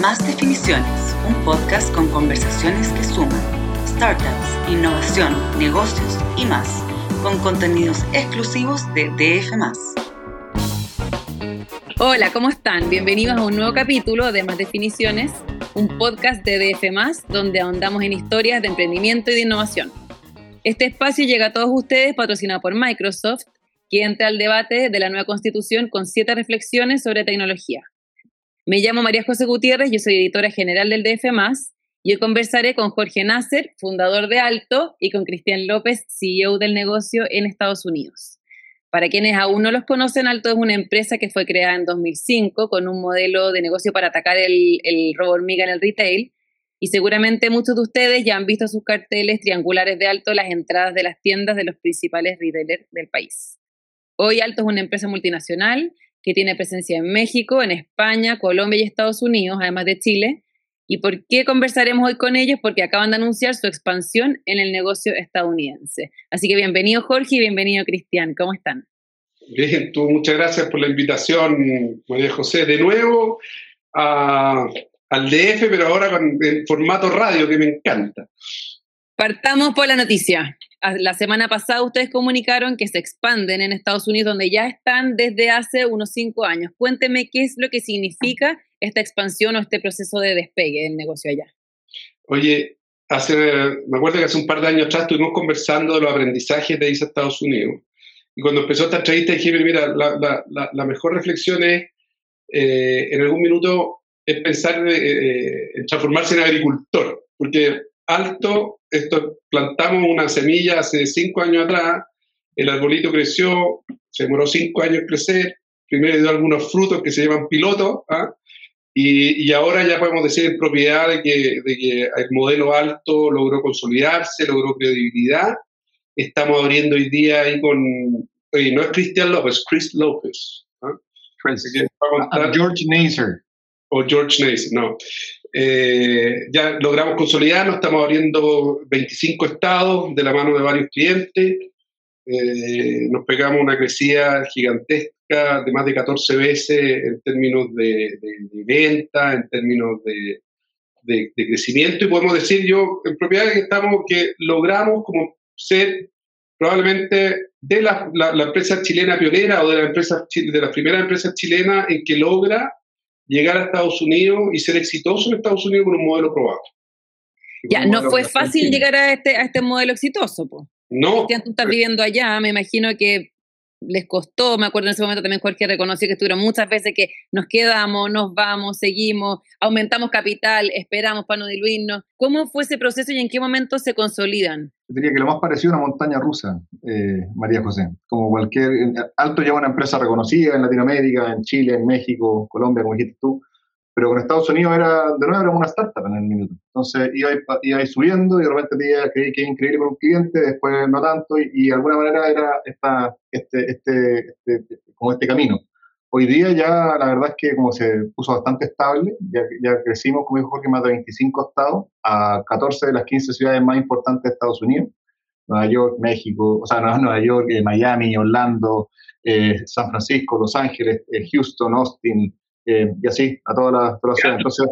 Más Definiciones, un podcast con conversaciones que suman startups, innovación, negocios y más, con contenidos exclusivos de DF. Hola, ¿cómo están? Bienvenidos a un nuevo capítulo de Más Definiciones, un podcast de DF, donde ahondamos en historias de emprendimiento y de innovación. Este espacio llega a todos ustedes patrocinado por Microsoft, que entra al debate de la nueva constitución con siete reflexiones sobre tecnología. Me llamo María José Gutiérrez, yo soy editora general del DF, y hoy conversaré con Jorge Nasser, fundador de Alto, y con Cristian López, CEO del negocio en Estados Unidos. Para quienes aún no los conocen, Alto es una empresa que fue creada en 2005 con un modelo de negocio para atacar el, el robo hormiga en el retail. Y seguramente muchos de ustedes ya han visto sus carteles triangulares de Alto las entradas de las tiendas de los principales retailers del país. Hoy Alto es una empresa multinacional que tiene presencia en México, en España, Colombia y Estados Unidos, además de Chile. ¿Y por qué conversaremos hoy con ellos? Porque acaban de anunciar su expansión en el negocio estadounidense. Así que bienvenido Jorge y bienvenido Cristian. ¿Cómo están? Bien, tú, muchas gracias por la invitación, María José. De nuevo al DF, pero ahora con el formato radio, que me encanta. Partamos por la noticia la semana pasada ustedes comunicaron que se expanden en Estados Unidos, donde ya están desde hace unos cinco años. Cuénteme qué es lo que significa esta expansión o este proceso de despegue del negocio allá. Oye, hace, me acuerdo que hace un par de años atrás estuvimos conversando de los aprendizajes de ISA Estados Unidos. Y cuando empezó esta entrevista dije, mira, la, mejor reflexión es, eh, en algún minuto, es pensar eh, eh, en transformarse en agricultor. Porque alto, esto, plantamos una semilla hace cinco años atrás, el arbolito creció, se demoró cinco años en crecer, primero dio algunos frutos que se llaman pilotos, ¿ah? y, y, ahora ya podemos decir en propiedad de que, de que el modelo alto logró consolidarse, logró credibilidad. Estamos abriendo hoy día ahí con, oye, no es Cristian López, Chris López. ¿ah? George Naser. O George Naser, no. Eh, ya logramos consolidarnos, estamos abriendo 25 estados de la mano de varios clientes. Eh, nos pegamos una crecida gigantesca de más de 14 veces en términos de, venta, en términos de, crecimiento y podemos decir yo en propiedad que estamos que logramos como ser probablemente de la, empresa chilena pionera o de la empresa de las primeras empresas chilenas en que logra llegar a Estados Unidos y ser exitoso en Estados Unidos con un modelo probado. Ya, no fue fácil llegar a este, a este modelo exitoso, pues. No. tú estás viviendo allá, me imagino que les costó, me acuerdo en ese momento también Jorge reconoció que estuvieron muchas veces que nos quedamos, nos vamos, seguimos, aumentamos capital, esperamos para no diluirnos. ¿Cómo fue ese proceso y en qué momento se consolidan? Yo diría que lo más parecido a una montaña rusa, eh, María José. Como cualquier, Alto lleva una empresa reconocida en Latinoamérica, en Chile, en México, Colombia, como dijiste tú, pero con Estados Unidos era, de nuevo, era una startup en el minuto. Entonces iba, iba subiendo y de repente veía que, que increíble con un cliente, después no tanto, y, de alguna manera era esta, este, este, este, como este camino. Hoy día ya la verdad es que como se puso bastante estable, ya, ya crecimos, como dijo Jorge, más de 25 estados, a 14 de las 15 ciudades más importantes de Estados Unidos, Nueva York, México, o sea, Nueva York, eh, Miami, Orlando, eh, San Francisco, Los Ángeles, eh, Houston, Austin, eh, y así, a todas las ciudades. Entonces,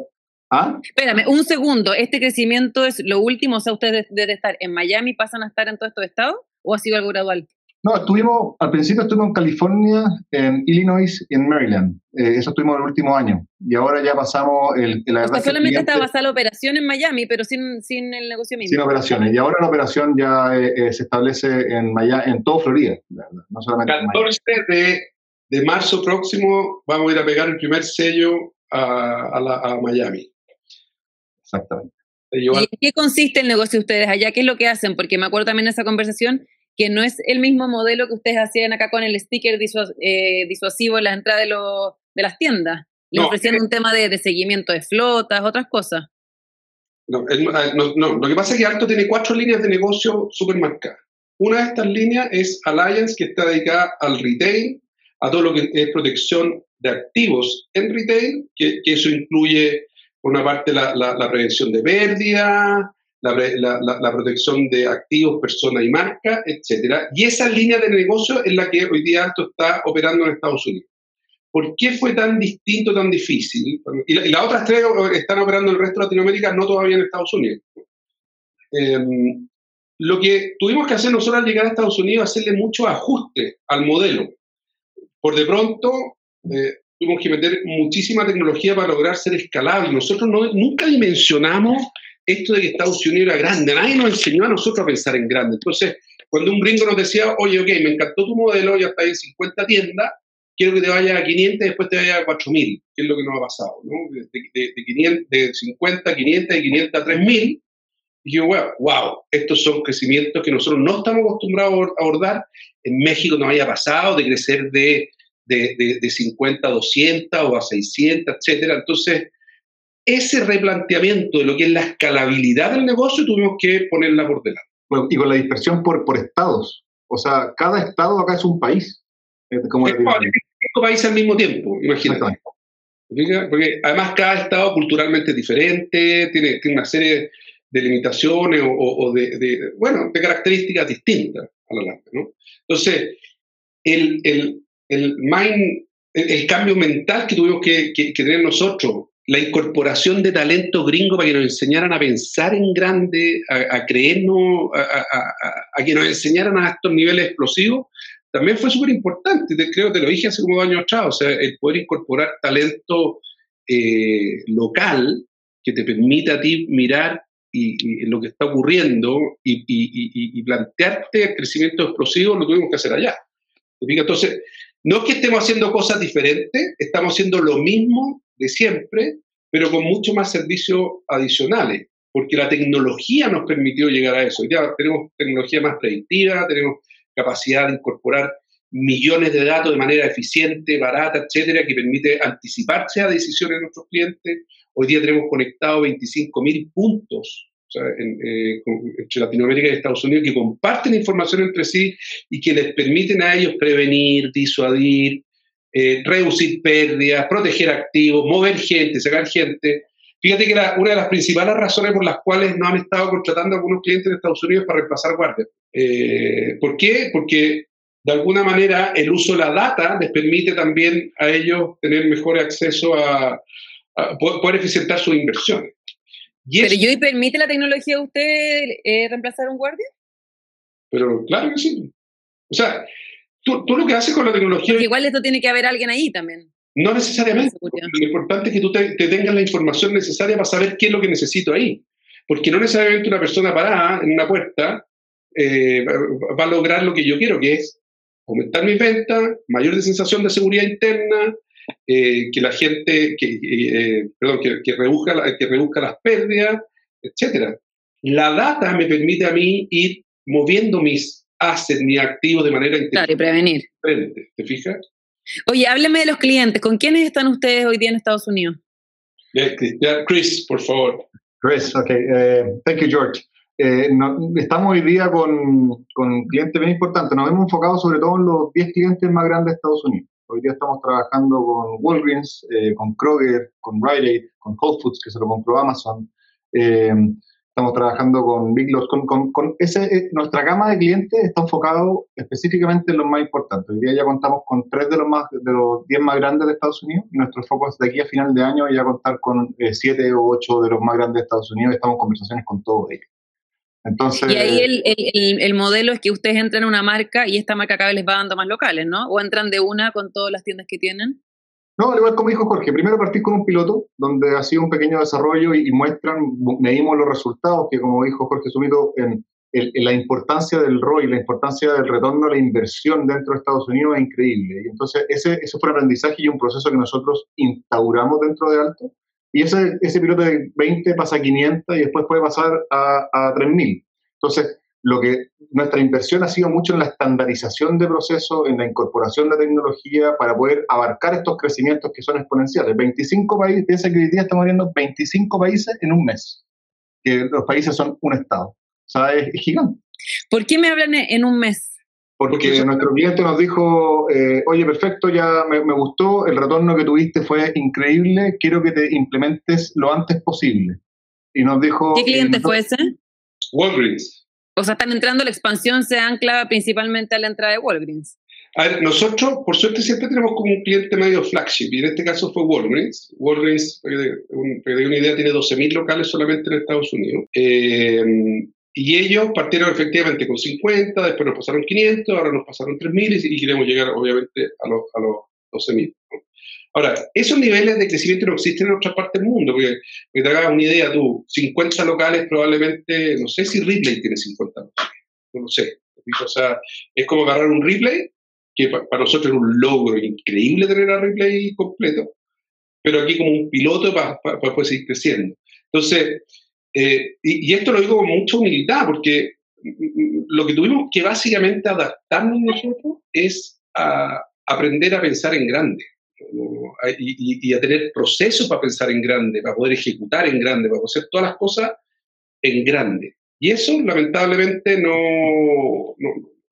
¿ah? Espérame, un segundo, ¿este crecimiento es lo último? O sea, ustedes desde estar en Miami pasan a estar en todos estos estados o ha sido algo gradual? No, estuvimos, al principio estuvimos en California, en Illinois y en Maryland. Eh, eso estuvimos el último año. Y ahora ya pasamos el... o sea, solamente estaba basada la operación en Miami, pero sin, sin el negocio mismo. Sin operaciones. Y ahora la operación ya eh, se establece en Miami, en todo Florida, no solamente 14 en Miami. de de marzo próximo vamos a ir a pegar el primer sello a, Miami. Exactamente. ¿Y en qué consiste el negocio de ustedes allá? ¿Qué es lo que hacen? Porque me acuerdo también de esa conversación que no es el mismo modelo que ustedes hacían acá con el sticker eh, disuasivo en la entrada de, de las tiendas. Le ofrecían un tema de, seguimiento de flotas, otras cosas. No, no, lo que pasa es que Alto tiene cuatro líneas de negocio súper marcadas. Una de estas líneas es Alliance, que está dedicada al retail, a todo lo que es protección de activos en retail, que, eso incluye, por una parte, la, prevención de pérdida, la, protección de activos, personas y marca, etc. Y esa línea de negocio es la que hoy día Alto está operando en Estados Unidos. ¿por qué fue tan distinto, tan difícil? Y, las otras tres están operando en el resto de Latinoamérica, no todavía en Estados Unidos. Em, lo que tuvimos que hacer nosotros al llegar a Estados Unidos hacerle mucho ajuste al modelo. Por de pronto, eh, tuvimos que meter muchísima tecnología para lograr ser escalable. Nosotros no, nunca dimensionamos esto de que Estados Unidos era grande. Nadie nos enseñó a nosotros a pensar en grande. Entonces, cuando un gringo nos decía, oye, ok, me encantó tu modelo, ya está en 50 tiendas, quiero que te vaya a 500 y después te vaya a 4000, que es lo que nos ha pasado, ¿no? De, de 50 a 500 y 500 a 3000. Y yo, wow, wow, estos son crecimientos que nosotros no estamos acostumbrados a abordar. En México nos haya pasado de crecer de, de, 50 a 200 o a 600, etcétera. Entonces, ese replanteamiento de lo que es la escalabilidad del negocio tuvimos que ponerla por delante. y con la dispersión por, por estados. O sea, cada estado acá es un país. Como es cinco países al mismo tiempo, imagínate. Porque además cada estado culturalmente es diferente, tiene, tiene una serie de limitaciones o, de, bueno, de características distintas a la larga, ¿no? Entonces, el, el, el, mind, el, cambio mental que tuvimos que, tener nosotros, la incorporación de talento gringo para que nos enseñaran a pensar en grande, a, creernos, a, a, que nos enseñaran a estos niveles explosivos, también fue súper importante, creo que te lo dije hace como dos años atrás, o sea, el poder incorporar talento eh, local que te permita a ti mirar y, lo que está ocurriendo y, plantearte el crecimiento explosivo, lo tuvimos que hacer allá. Entonces, no es que estemos haciendo cosas diferentes, estamos haciendo lo mismo de siempre, pero con mucho más servicios adicionales, porque la tecnología nos permitió llegar a eso. Tenemos tecnología más predictiva, tenemos capacidad de incorporar millones de datos de manera eficiente, barata, etcétera, que permite anticiparse a decisiones de nuestros clientes. Hoy día tenemos conectados 25.000 puntos eh, entre Latinoamérica y Estados Unidos que comparten información entre sí y que les permiten a ellos prevenir, disuadir, eh, reducir pérdidas, proteger activos, mover gente, sacar gente. Fíjate que una de las principales razones por las cuales no han estado contratando a algunos clientes de Estados Unidos para reemplazar guardias. Eh, ¿Por qué? Porque de alguna manera el uso de la data les permite también a ellos tener mejor acceso a, poder, eficientar sus inversiones. ¿Pero yo permite la tecnología a usted eh, reemplazar a un guardia? Pero claro que sí. O sea, tú, lo que haces con la tecnología... igual esto tiene que haber alguien ahí también. No necesariamente. Lo importante es que tú te, tengas la información necesaria para saber qué es lo que necesito ahí. Porque no necesariamente una persona parada en una puerta eh, va a lograr lo que yo quiero, que es aumentar mis ventas, mayor sensación de seguridad interna, eh, que la gente, que, eh, perdón, que, que, reduzca que reduzca las pérdidas, etc. La data me permite a mí ir moviendo mis assets, mis activos de manera Claro, y prevenir. ¿Te fijas? Oye, hábleme de los clientes. ¿Con quiénes están ustedes hoy día en Estados Unidos? Chris, por favor. Chris, ok. thank you, George. Eh, estamos hoy día con, con, clientes bien importantes. Nos hemos enfocado sobre todo en los 10 clientes más grandes de Estados Unidos. Hoy día estamos trabajando con Walgreens, eh, con Kroger, con Rite con Whole Foods, que se lo compró Amazon. Eh, estamos trabajando con Big Lots. Con, con, ese, nuestra gama de clientes está enfocado específicamente en los más importantes. Hoy día ya contamos con tres de los, más, de los 10 más grandes de Estados Unidos y nuestro foco es de aquí a final de año ya contar con 7 o 8 de los más grandes de Estados Unidos. Estamos en conversaciones con todos ellos. Entonces, y ahí el, el, el, modelo es que ustedes entran a una marca y esta marca cada vez les va dando más locales, ¿no? ¿O entran de una con todas las tiendas que tienen? No, al igual como dijo Jorge, primero partís con un piloto donde ha sido un pequeño desarrollo y, muestran, medimos los resultados, que como dijo Jorge Sumito, en, en, la importancia del ROI, la importancia del retorno a la inversión dentro de Estados Unidos es increíble. Y entonces ese, eso fue un aprendizaje y un proceso que nosotros instauramos dentro de Alto y ese, ese piloto de 20 pasa a 500 y después puede pasar a, a 3000. Entonces, lo que nuestra inversión ha sido mucho en la estandarización de procesos, en la incorporación de tecnología para poder abarcar estos crecimientos que son exponenciales. 25 países, piensa que hoy estamos viendo 25 países en un mes, que los países son un estado. O sea, es gigante. ¿Por qué me hablan en un mes? Porque nuestro cliente nos dijo, eh, oye, perfecto, ya me, gustó, el retorno que tuviste fue increíble, quiero que te implementes lo antes posible. Y nos dijo... ¿Qué cliente fue ese? Walgreens. O sea, están entrando, la expansión se ancla principalmente a la entrada de Walgreens. A ver, nosotros, por suerte, siempre tenemos como un cliente medio flagship, y en este caso fue Walgreens. Walgreens, para que te una idea, tiene 12.000 locales solamente en Estados Unidos. Eh, y ellos partieron efectivamente con 50, después nos pasaron 500, ahora nos pasaron 3.000 y, queremos llegar, obviamente, a los, a los 12.000. Ahora, esos niveles de crecimiento no existen en otra parte del mundo, porque, te hagas una idea tú, 50 locales probablemente, no sé si Ripley tiene 50 locales, no lo sé. O sea, es como agarrar un Ripley que para nosotros es un logro increíble tener a Ripley completo, pero aquí como un piloto para, poder seguir creciendo. Entonces, eh, y, esto lo digo con mucha humildad, porque lo que tuvimos que básicamente adaptarnos nosotros es a aprender a pensar en grande y, a tener procesos para pensar en grande, para poder ejecutar en grande, para poder hacer todas las cosas en grande. Y eso lamentablemente no,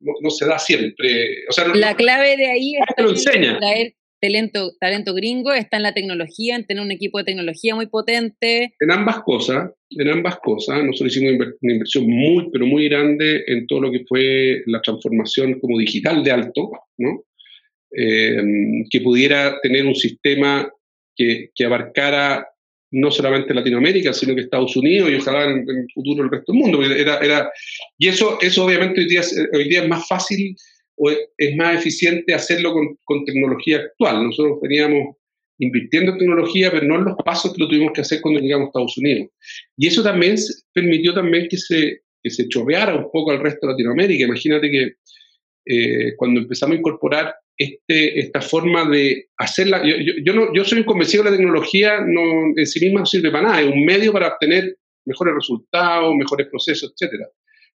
no, se da siempre. O sea, la clave de ahí es lo enseña. traer talento, talento gringo, está en la tecnología, en tener un equipo de tecnología muy potente. En ambas cosas, en ambas cosas. Nosotros hicimos una inversión muy, pero muy grande en todo lo que fue la transformación como digital de alto, ¿no? Eh, que pudiera tener un sistema que, que abarcara no solamente Latinoamérica, sino que Estados Unidos y ojalá en, el futuro el resto del mundo. Era, era, y eso, eso obviamente hoy día, hoy día es más fácil o es más eficiente hacerlo con, tecnología actual. Nosotros veníamos invirtiendo en tecnología, pero no en los pasos que lo tuvimos que hacer cuando llegamos a Estados Unidos. Y eso también permitió también que se, que se chorreara un poco al resto de Latinoamérica. Imagínate que eh, cuando empezamos a incorporar este, esta forma de hacerla. Yo, yo, no, yo soy convencido que la tecnología no, en sí misma no sirve para nada, es un medio para obtener mejores resultados, mejores procesos, etc.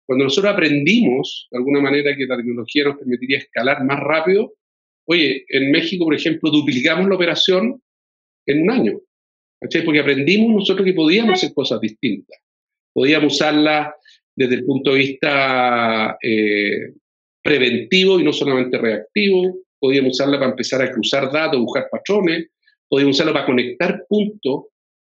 Cuando nosotros aprendimos, de alguna manera, que la tecnología nos permitiría escalar más rápido, oye, en México, por ejemplo, duplicamos la operación en un año. Porque aprendimos nosotros que podíamos hacer cosas distintas. Podíamos usarla desde el punto de vista eh, preventivo y no solamente reactivo podíamos usarla para empezar a cruzar datos, buscar patrones, podíamos usarla para conectar puntos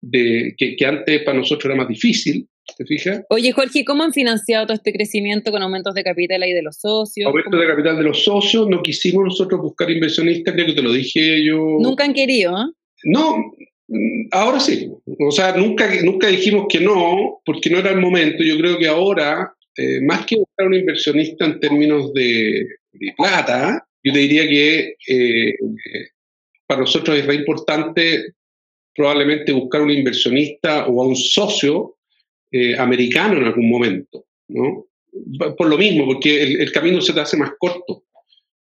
que, antes para nosotros era más difícil, ¿te fijas? Oye, Jorge, ¿cómo han financiado todo este crecimiento con aumentos de capital y de los socios? Aumentos de capital de los socios, no quisimos nosotros buscar inversionistas, creo que te lo dije yo. Nunca han querido, ¿eh? No, ahora sí. O sea, nunca, nunca dijimos que no, porque no era el momento. Yo creo que ahora, eh, más que buscar un inversionista en términos de, de plata, yo te diría que eh, para nosotros es re importante probablemente buscar un inversionista o a un socio eh, americano en algún momento, ¿no? Por lo mismo, porque el, camino se te hace más corto.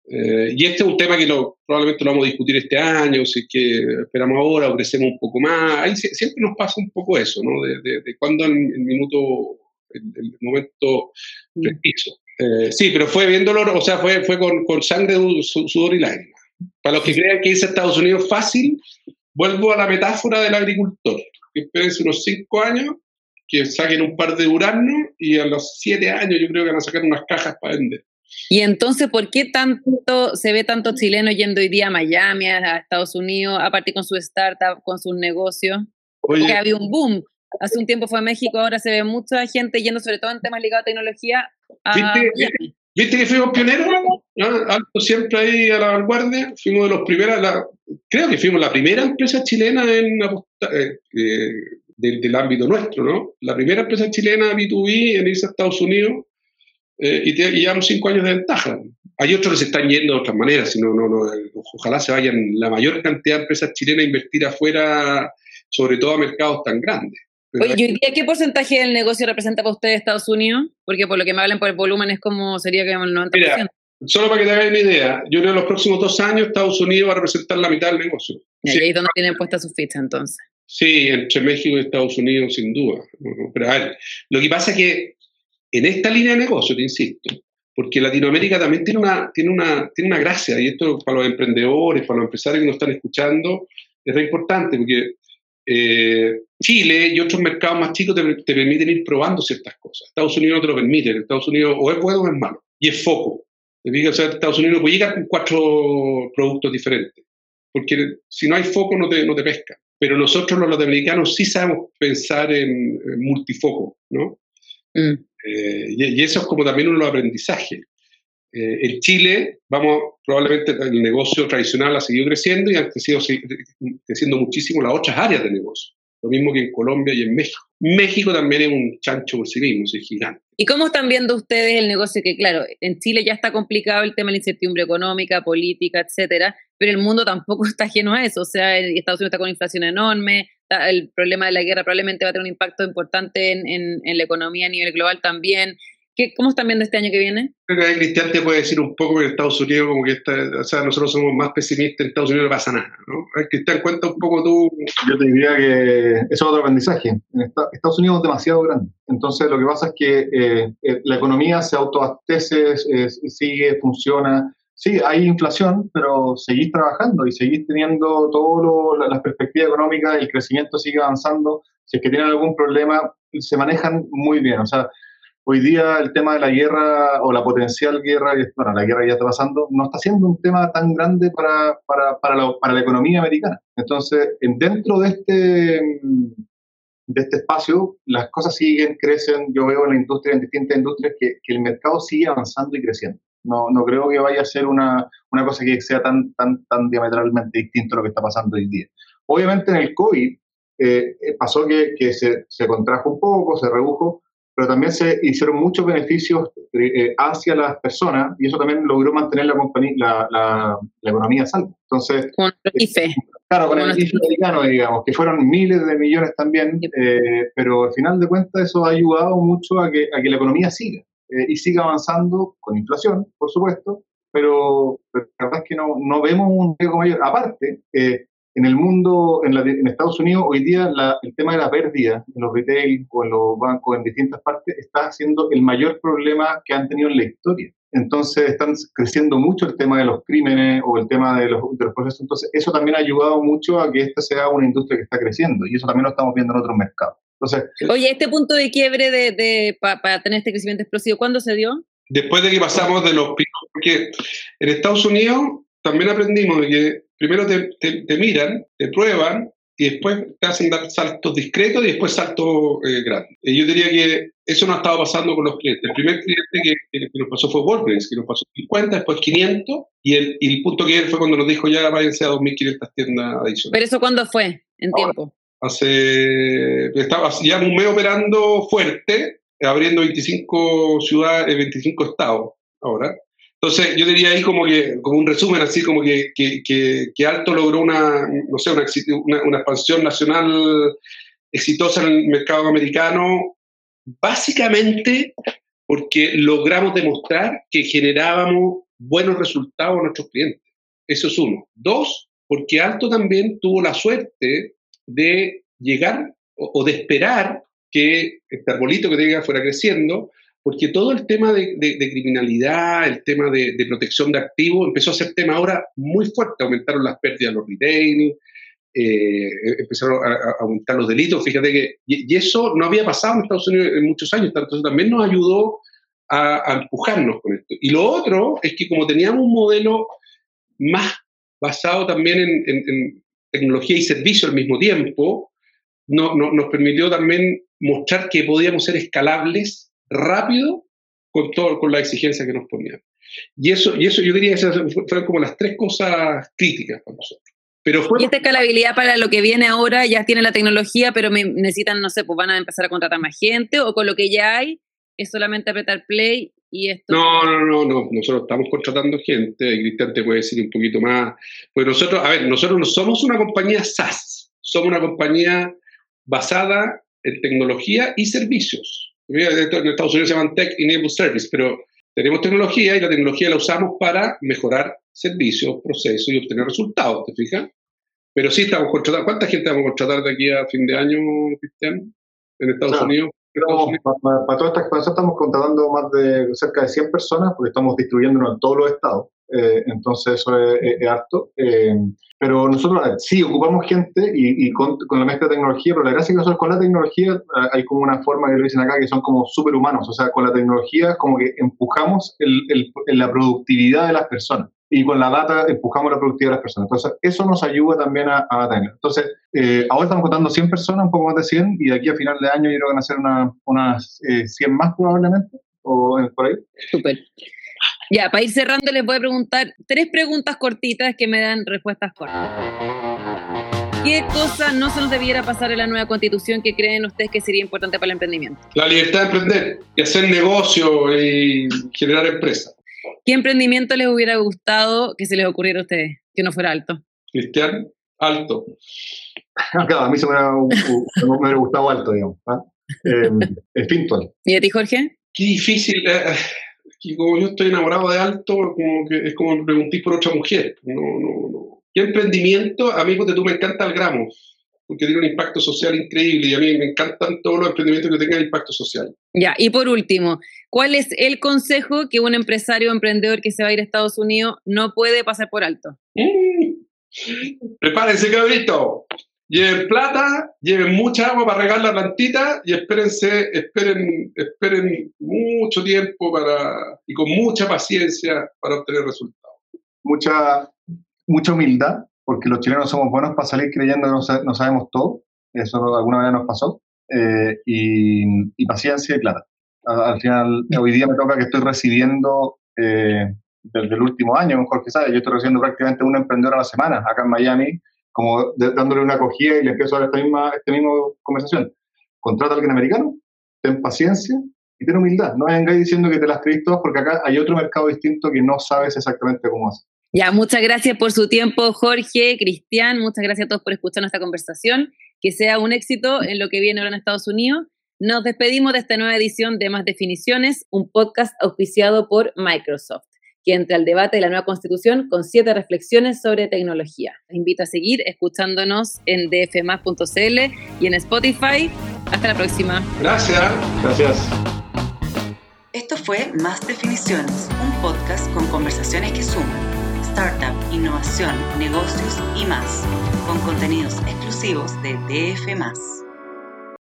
Eh, y este es un tema que lo, probablemente lo vamos a discutir este año, si es que esperamos ahora o crecemos un poco más. Ahí siempre nos pasa un poco eso, ¿no? De, de, de cuándo el, el, minuto, el, el momento mm. preciso. Eh, sí, pero fue bien dolor, o sea, fue, fue con, con sangre, sudor y lágrimas. Para los que crean que irse a Estados Unidos fácil, vuelvo a la metáfora del agricultor. Que esperen unos cinco años, que saquen un par de uranos y a los siete años yo creo que van a sacar unas cajas para vender. Y entonces, ¿por qué tanto se ve tanto chileno yendo hoy día a Miami, a Estados Unidos, aparte con su startup, con sus negocios? Porque había un boom. Hace un tiempo fue a México, ahora se ve mucha gente yendo, sobre todo en temas ligados a tecnología, ¿Viste, que fuimos pioneros? Alto siempre ahí a la vanguardia. Fuimos de los primeros, creo que fuimos la primera empresa chilena en eh, eh, del, ámbito nuestro, ¿no? La primera empresa chilena B2B en irse a Estados Unidos eh, y, llevamos cinco años de ventaja. Hay otros que se están yendo de otras maneras, sino, no, no, ojalá se vayan la mayor cantidad de empresas chilenas a invertir afuera, sobre todo a mercados tan grandes. Oye, ¿y día qué porcentaje del negocio representa para ustedes Estados Unidos? Porque por lo que me hablan por el volumen es como sería que el 90%. Mira, solo para que te hagas una idea, yo creo que en los próximos dos años Estados Unidos va a representar la mitad del negocio. Y ahí es donde tienen puesta su ficha entonces. Sí, entre México y Estados Unidos sin duda. Pero a ver, lo que pasa es que en esta línea de negocio, te insisto, porque Latinoamérica también tiene una, tiene una, tiene una gracia, y esto para los emprendedores, para los empresarios que nos están escuchando, es re importante, porque eh, Chile y otros mercados más chicos te, permiten ir probando ciertas cosas. Estados Unidos no te lo permite. Estados Unidos o es bueno o es malo. Y es foco. Te o sea, Estados Unidos puede llegar con cuatro productos diferentes. Porque si no hay foco no te, no te pesca. Pero nosotros los latinoamericanos sí sabemos pensar en, multifoco, ¿no? Mm. Eh, y, eso es como también uno de los aprendizajes. Eh, en Chile, vamos, probablemente el negocio tradicional ha seguido creciendo y han crecido, creciendo muchísimo las otras áreas de negocio. Lo mismo que en Colombia y en México. México también es un chancho por sí mismo, es gigante. ¿Y cómo están viendo ustedes el negocio? Que claro, en Chile ya está complicado el tema de la incertidumbre económica, política, etcétera, pero el mundo tampoco está lleno a eso. O sea, Estados Unidos está con inflación enorme, el problema de la guerra probablemente va a tener un impacto importante en, en la economía a nivel global también. ¿Cómo están viendo este año que viene? Creo que Cristian te puede decir un poco que en Estados Unidos, como que está, o sea, nosotros somos más pesimistas, en Estados Unidos no pasa nada, ¿no? Cristian, cuenta un poco tú. Yo te diría que eso es otro aprendizaje. En Estados Unidos es demasiado grande. Entonces, lo que pasa es que eh, eh, la economía se autoabastece, sigue, funciona. Sí, hay inflación, pero seguís trabajando y seguís teniendo todas las perspectivas económicas, el crecimiento sigue avanzando. Si es que tienen algún problema, se manejan muy bien. O sea, hoy día el tema de la guerra o la potencial guerra, bueno, la guerra ya está pasando, no está siendo un tema tan grande para, para, para, la, economía americana. Entonces, dentro de este, de este espacio, las cosas siguen, crecen. Yo veo en la industria, en distintas industrias, que, el mercado sigue avanzando y creciendo. No, no creo que vaya a ser una, una cosa que sea tan, tan, tan diametralmente distinto a lo que está pasando hoy día. Obviamente en el COVID eh, pasó que, que se, se contrajo un poco, se redujo, pero también se hicieron muchos beneficios eh, hacia las personas y eso también logró mantener la, compañía, la, la, economía a salvo. Entonces, con el IFE. Claro, con el IFE americano, digamos, que fueron miles de millones también, eh, pero al final de cuentas eso ha ayudado mucho a que, a que la economía siga eh, y siga avanzando con inflación, por supuesto, pero, pero, la verdad es que no, no vemos un riesgo mayor. Aparte, en el mundo, en, en Estados Unidos, hoy día el tema de la pérdida en los retail o en los bancos en distintas partes está siendo el mayor problema que han tenido en la historia. Entonces están creciendo mucho el tema de los crímenes o el tema de los, de los procesos. Entonces eso también ha ayudado mucho a que esta sea una industria que está creciendo y eso también lo estamos viendo en otros mercados. Entonces, Oye, este punto de quiebre de, de para tener este crecimiento explosivo, ¿cuándo se dio? Después de que pasamos de los picos, porque en Estados Unidos también aprendimos que primero te, te, miran, te prueban y después te hacen dar saltos discretos y después saltos eh, grandes. Y yo diría que eso no ha estado pasando con los clientes. El primer cliente que, que, nos pasó fue Walgreens, que nos pasó 50, después 500, y el, y el punto que él fue cuando nos dijo ya váyanse a 2.500 tiendas adicionales. ¿Pero eso cuándo fue en tiempo? Hace, estaba ya un mes operando fuerte, abriendo 25 ciudades, 25 estados ahora. Entonces, yo diría ahí como que, como un resumen, así como que, que, Alto logró una, no sé, una, expansión nacional exitosa en el mercado americano, básicamente porque logramos demostrar que generábamos buenos resultados a nuestros clientes. Eso es uno. Dos, porque Alto también tuvo la suerte de llegar o, o de esperar que este arbolito que tenga fuera creciendo porque todo el tema de, criminalidad, el tema de, protección de activos empezó a ser tema ahora muy fuerte, aumentaron las pérdidas los retail, eh, empezaron a, aumentar los delitos, fíjate que, y, eso no había pasado en Estados Unidos en muchos años, entonces también nos ayudó a, empujarnos con esto. Y lo otro es que como teníamos un modelo más basado también en, tecnología y servicio al mismo tiempo, no, nos permitió también mostrar que podíamos ser escalables rápido con, todo, con la exigencia que nos ponían. Y eso, y eso yo diría que fueron como las tres cosas críticas para nosotros. Pero y esta escalabilidad para lo que viene ahora, ya tiene la tecnología, pero me necesitan, no sé, pues van a empezar a contratar más gente o con lo que ya hay es solamente apretar play y esto. No, no, no, no, nosotros estamos contratando gente, y Cristian te puede decir un poquito más. Pues nosotros, a ver, nosotros no somos una compañía SaaS, somos una compañía basada en tecnología y servicios. En Estados Unidos se llaman Tech Enabled Service, pero tenemos tecnología y la tecnología la usamos para mejorar servicios, procesos y obtener resultados, ¿te fijas? Pero sí estamos contratando. ¿Cuánta gente vamos a contratar de aquí a fin de año, Cristian, en Estados Unidos? Para, para, toda esta expansión estamos contratando más de cerca de 100 personas porque estamos distribuyéndonos en todos los estados. Eh, entonces eso es, es, harto. Eh, pero nosotros sí ocupamos gente y, y con, con, la mezcla de tecnología, pero la gracia es que nosotros con la tecnología eh, hay como una forma que lo dicen acá que son como superhumanos. O sea, con la tecnología como que empujamos el, el, la productividad de las personas y con la data empujamos la productividad de las personas. Entonces, eso nos ayuda también a, a tener. Entonces, eh, ahora estamos contando 100 personas, un poco más de 100, y de aquí a final de año yo creo que van a ser una, unas eh, 100 más probablemente, o por ahí. Súper. Ya, para ir cerrando les voy a preguntar tres preguntas cortitas que me dan respuestas cortas. ¿Qué cosa no se nos debiera pasar en la nueva constitución que creen ustedes que sería importante para el emprendimiento? La libertad de emprender y hacer negocio y generar empresas. ¿Qué emprendimiento les hubiera gustado que se les ocurriera a ustedes, que no fuera alto? Cristian, alto. Claro, a mí se me hubiera, me hubiera gustado alto, digamos. ¿ah? Eh, Fintual. ¿Y a ti, Jorge? Qué difícil. eh, que como yo estoy enamorado de alto, como que es como preguntar por otra mujer. No, no, no. ¿Qué emprendimiento? A mí, porque tú me encanta el gramo, porque tiene un impacto social increíble y a mí me encantan todos los emprendimientos que tengan impacto social. Ya, y por último, ¿cuál es el consejo que un empresario o emprendedor que se va a ir a Estados Unidos no puede pasar por alto? Mm. Prepárense, cabrito. Lleven plata, lleven mucha agua para regar la plantita y espérense, esperen, esperen mucho tiempo para, y con mucha paciencia para obtener resultados. Mucha, mucha humildad, porque los chilenos somos buenos para salir creyendo que no, sa- no sabemos todo. Eso alguna vez nos pasó. Eh, y, y paciencia y plata. Al final, hoy día me toca que estoy recibiendo, eh, desde el último año, mejor que sabe, yo estoy recibiendo prácticamente un emprendedor a la semana acá en Miami, como de- dándole una acogida y le empiezo a dar esta misma, esta misma conversación. Contrata a alguien americano, ten paciencia y ten humildad. No vengáis diciendo que te las creís todas porque acá hay otro mercado distinto que no sabes exactamente cómo hacer. Ya, muchas gracias por su tiempo, Jorge, Cristian. Muchas gracias a todos por escuchar nuestra conversación. Que sea un éxito en lo que viene ahora en Estados Unidos. Nos despedimos de esta nueva edición de Más Definiciones, un podcast auspiciado por Microsoft, que entra al debate de la nueva constitución con siete reflexiones sobre tecnología. Los invito a seguir escuchándonos en dfmas.cl y en Spotify. Hasta la próxima. Gracias. Gracias. Esto fue Más Definiciones, un podcast con conversaciones que suman startup, innovación, negocios y más, con contenidos exclusivos de DF.